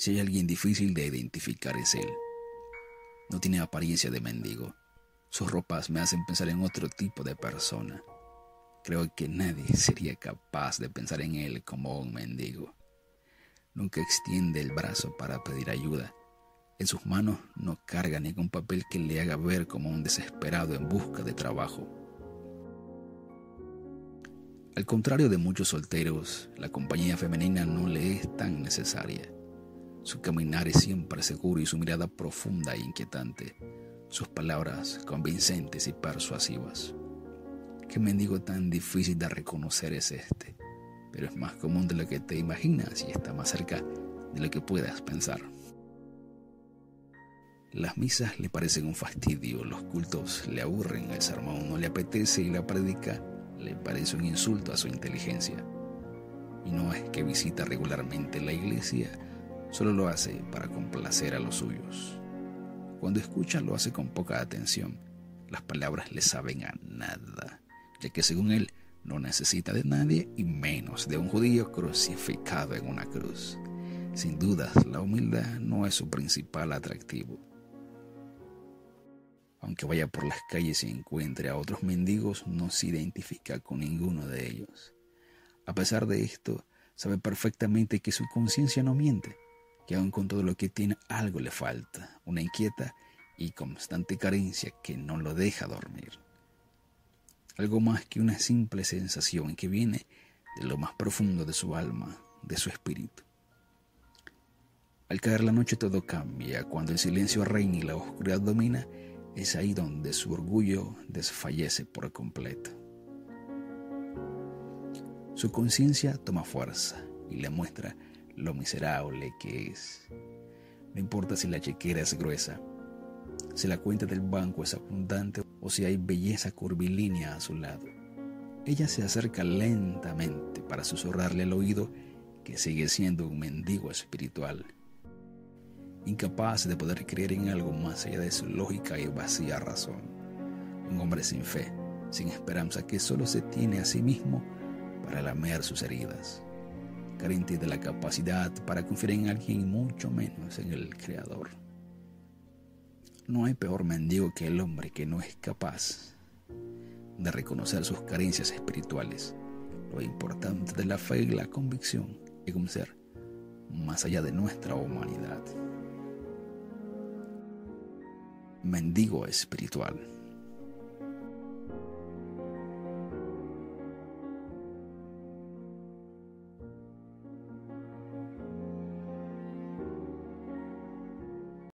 Si hay alguien difícil de identificar es él. No tiene apariencia de mendigo. Sus ropas me hacen pensar en otro tipo de persona. Creo que nadie sería capaz de pensar en él como un mendigo. Nunca extiende el brazo para pedir ayuda. En sus manos no carga ningún papel que le haga ver como un desesperado en busca de trabajo. Al contrario de muchos solteros, la compañía femenina no le es tan necesaria. Su caminar es siempre seguro y su mirada profunda e inquietante, sus palabras convincentes y persuasivas. Qué mendigo tan difícil de reconocer es este, pero es más común de lo que te imaginas y está más cerca de lo que puedas pensar. Las misas le parecen un fastidio, los cultos le aburren, el sermón no le apetece y la prédica le parece un insulto a su inteligencia. Y no es que visita regularmente la iglesia, solo lo hace para complacer a los suyos. Cuando escucha lo hace con poca atención, las palabras le saben a nada ya que según él no necesita de nadie y menos de un judío crucificado en una cruz. Sin dudas, la humildad no es su principal atractivo. Aunque vaya por las calles y encuentre a otros mendigos, no se identifica con ninguno de ellos. A pesar de esto, sabe perfectamente que su conciencia no miente, que aun con todo lo que tiene algo le falta, una inquieta y constante carencia que no lo deja dormir algo más que una simple sensación que viene de lo más profundo de su alma, de su espíritu. Al caer la noche todo cambia, cuando el silencio reina y la oscuridad domina, es ahí donde su orgullo desfallece por completo. Su conciencia toma fuerza y le muestra lo miserable que es. No importa si la chequera es gruesa, si la cuenta del banco es abundante o si hay belleza curvilínea a su lado. Ella se acerca lentamente para susurrarle al oído que sigue siendo un mendigo espiritual, incapaz de poder creer en algo más allá de su lógica y vacía razón. Un hombre sin fe, sin esperanza, que solo se tiene a sí mismo para lamer sus heridas, carente de la capacidad para confiar en alguien y mucho menos en el Creador. No hay peor mendigo que el hombre que no es capaz de reconocer sus carencias espirituales. Lo importante de la fe y la convicción es un ser más allá de nuestra humanidad. Mendigo espiritual.